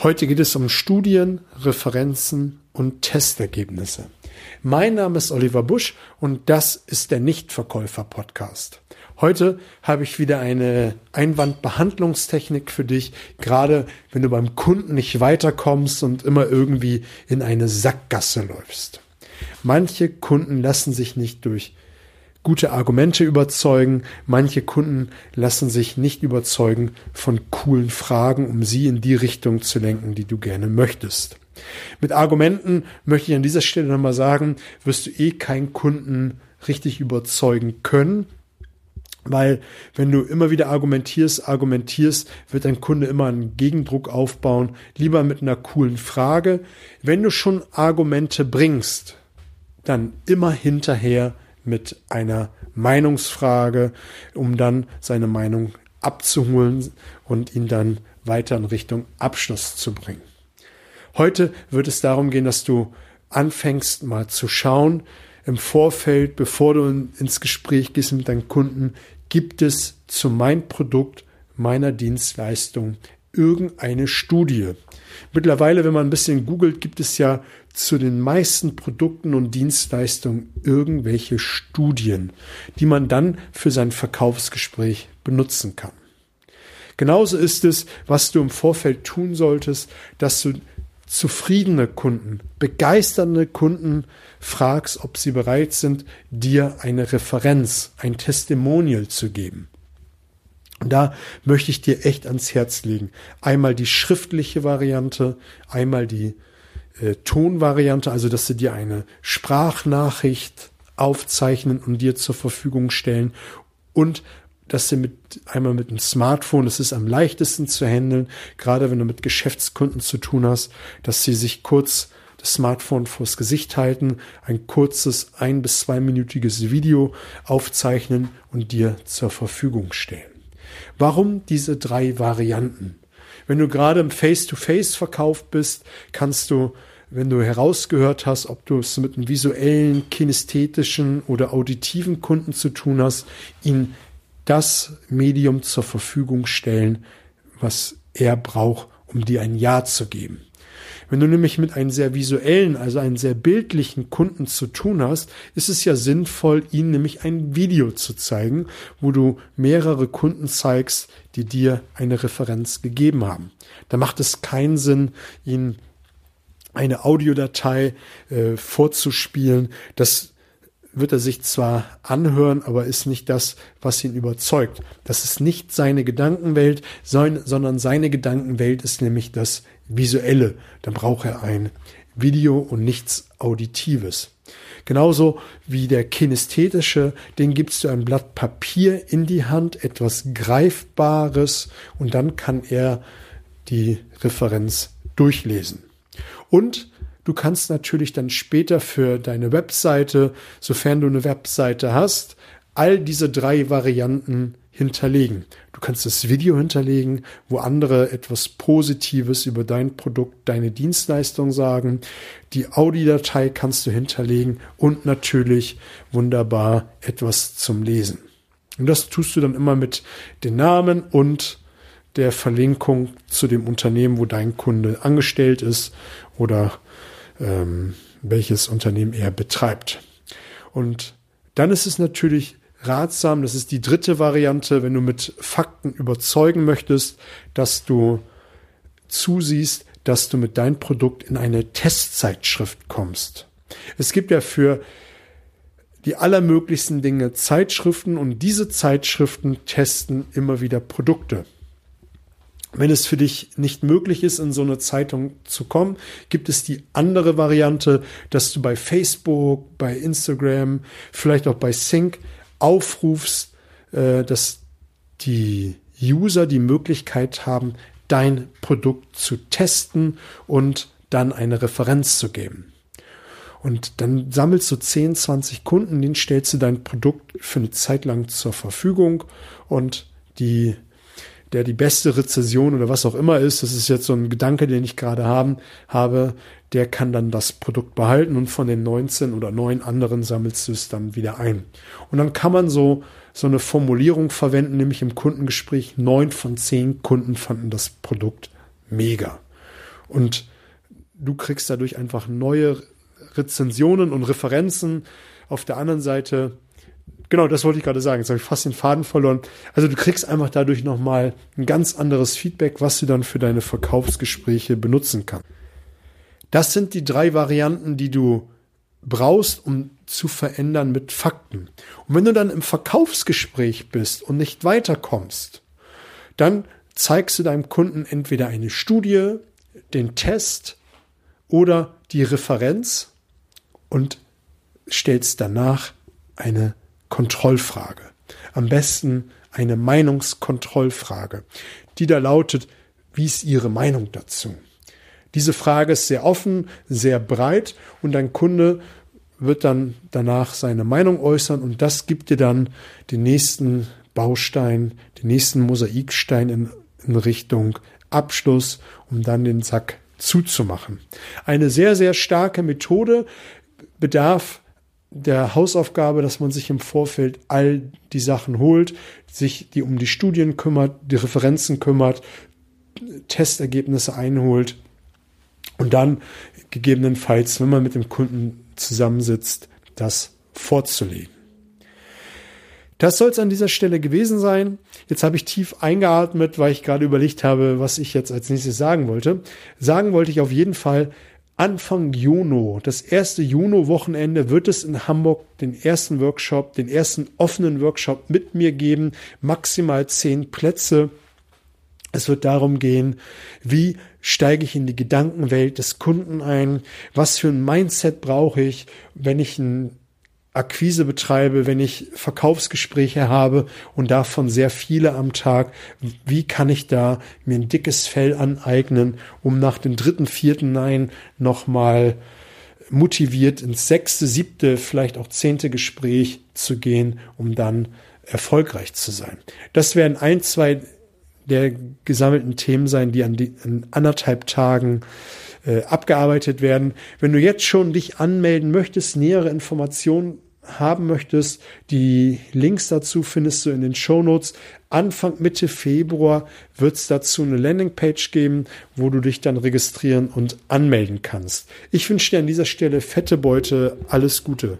Heute geht es um Studien, Referenzen und Testergebnisse. Mein Name ist Oliver Busch und das ist der Nichtverkäufer-Podcast. Heute habe ich wieder eine Einwandbehandlungstechnik für dich, gerade wenn du beim Kunden nicht weiterkommst und immer irgendwie in eine Sackgasse läufst. Manche Kunden lassen sich nicht durch gute Argumente überzeugen. Manche Kunden lassen sich nicht überzeugen von coolen Fragen, um sie in die Richtung zu lenken, die du gerne möchtest. Mit Argumenten möchte ich an dieser Stelle nochmal sagen, wirst du eh keinen Kunden richtig überzeugen können. Weil wenn du immer wieder argumentierst, argumentierst, wird dein Kunde immer einen Gegendruck aufbauen. Lieber mit einer coolen Frage. Wenn du schon Argumente bringst, dann immer hinterher mit einer Meinungsfrage, um dann seine Meinung abzuholen und ihn dann weiter in Richtung Abschluss zu bringen. Heute wird es darum gehen, dass du anfängst mal zu schauen im Vorfeld, bevor du ins Gespräch gehst mit deinem Kunden, gibt es zu meinem Produkt, meiner Dienstleistung irgendeine Studie. Mittlerweile, wenn man ein bisschen googelt, gibt es ja zu den meisten Produkten und Dienstleistungen irgendwelche Studien, die man dann für sein Verkaufsgespräch benutzen kann. Genauso ist es, was du im Vorfeld tun solltest, dass du zufriedene Kunden, begeisternde Kunden fragst, ob sie bereit sind, dir eine Referenz, ein Testimonial zu geben. Und da möchte ich dir echt ans Herz legen. Einmal die schriftliche Variante, einmal die äh, Tonvariante, also dass sie dir eine Sprachnachricht aufzeichnen und dir zur Verfügung stellen und dass sie mit einmal mit dem Smartphone, das ist am leichtesten zu handeln, gerade wenn du mit Geschäftskunden zu tun hast, dass sie sich kurz das Smartphone vors Gesicht halten, ein kurzes ein bis zweiminütiges Video aufzeichnen und dir zur Verfügung stellen. Warum diese drei Varianten? Wenn du gerade im Face-to-Face-Verkauf bist, kannst du, wenn du herausgehört hast, ob du es mit einem visuellen, kinästhetischen oder auditiven Kunden zu tun hast, ihn das Medium zur Verfügung stellen, was er braucht, um dir ein Ja zu geben. Wenn du nämlich mit einem sehr visuellen, also einem sehr bildlichen Kunden zu tun hast, ist es ja sinnvoll, ihnen nämlich ein Video zu zeigen, wo du mehrere Kunden zeigst, die dir eine Referenz gegeben haben. Da macht es keinen Sinn, ihnen eine Audiodatei äh, vorzuspielen. Das wird er sich zwar anhören, aber ist nicht das, was ihn überzeugt. Das ist nicht seine Gedankenwelt, sondern seine Gedankenwelt ist nämlich das Visuelle. Dann braucht er ein Video und nichts Auditives. Genauso wie der kinästhetische, den gibst du ein Blatt Papier in die Hand, etwas Greifbares und dann kann er die Referenz durchlesen. Und du kannst natürlich dann später für deine Webseite, sofern du eine Webseite hast, all diese drei Varianten hinterlegen. Du kannst das Video hinterlegen, wo andere etwas Positives über dein Produkt, deine Dienstleistung sagen. Die Audiodatei kannst du hinterlegen und natürlich wunderbar etwas zum Lesen. Und das tust du dann immer mit den Namen und der Verlinkung zu dem Unternehmen, wo dein Kunde angestellt ist oder ähm, welches Unternehmen er betreibt. Und dann ist es natürlich ratsam, das ist die dritte Variante, wenn du mit Fakten überzeugen möchtest, dass du zusiehst, dass du mit deinem Produkt in eine Testzeitschrift kommst. Es gibt ja für die allermöglichsten Dinge Zeitschriften und diese Zeitschriften testen immer wieder Produkte. Wenn es für dich nicht möglich ist, in so eine Zeitung zu kommen, gibt es die andere Variante, dass du bei Facebook, bei Instagram, vielleicht auch bei Sync aufrufst, äh, dass die User die Möglichkeit haben, dein Produkt zu testen und dann eine Referenz zu geben. Und dann sammelst du 10, 20 Kunden, denen stellst du dein Produkt für eine Zeit lang zur Verfügung und die der die beste Rezession oder was auch immer ist, das ist jetzt so ein Gedanke, den ich gerade haben, habe, der kann dann das Produkt behalten und von den 19 oder 9 anderen sammelst du es dann wieder ein. Und dann kann man so, so eine Formulierung verwenden, nämlich im Kundengespräch, neun von zehn Kunden fanden das Produkt mega. Und du kriegst dadurch einfach neue Rezensionen und Referenzen. Auf der anderen Seite, genau, das wollte ich gerade sagen, jetzt habe ich fast den Faden verloren. Also du kriegst einfach dadurch nochmal ein ganz anderes Feedback, was du dann für deine Verkaufsgespräche benutzen kannst. Das sind die drei Varianten, die du brauchst, um zu verändern mit Fakten. Und wenn du dann im Verkaufsgespräch bist und nicht weiterkommst, dann zeigst du deinem Kunden entweder eine Studie, den Test oder die Referenz und stellst danach eine Kontrollfrage. Am besten eine Meinungskontrollfrage, die da lautet, wie ist Ihre Meinung dazu? Diese Frage ist sehr offen, sehr breit und dein Kunde wird dann danach seine Meinung äußern und das gibt dir dann den nächsten Baustein, den nächsten Mosaikstein in, in Richtung Abschluss, um dann den Sack zuzumachen. Eine sehr, sehr starke Methode bedarf der Hausaufgabe, dass man sich im Vorfeld all die Sachen holt, sich die um die Studien kümmert, die Referenzen kümmert, Testergebnisse einholt und dann gegebenenfalls, wenn man mit dem Kunden zusammensitzt, das vorzulegen. Das soll es an dieser Stelle gewesen sein. Jetzt habe ich tief eingeatmet, weil ich gerade überlegt habe, was ich jetzt als nächstes sagen wollte. Sagen wollte ich auf jeden Fall, Anfang Juni, das erste Juni-Wochenende, wird es in Hamburg den ersten Workshop, den ersten offenen Workshop mit mir geben. Maximal zehn Plätze. Es wird darum gehen, wie steige ich in die Gedankenwelt des Kunden ein, was für ein Mindset brauche ich, wenn ich ein Akquise betreibe, wenn ich Verkaufsgespräche habe und davon sehr viele am Tag, wie kann ich da mir ein dickes Fell aneignen, um nach dem dritten, vierten Nein nochmal motiviert ins sechste, siebte, vielleicht auch zehnte Gespräch zu gehen, um dann erfolgreich zu sein. Das wären ein, zwei der gesammelten Themen sein, die an, die, an anderthalb Tagen äh, abgearbeitet werden. Wenn du jetzt schon dich anmelden möchtest, nähere Informationen haben möchtest, die Links dazu findest du in den Show Notes. Anfang Mitte Februar wird es dazu eine Landingpage geben, wo du dich dann registrieren und anmelden kannst. Ich wünsche dir an dieser Stelle fette Beute, alles Gute.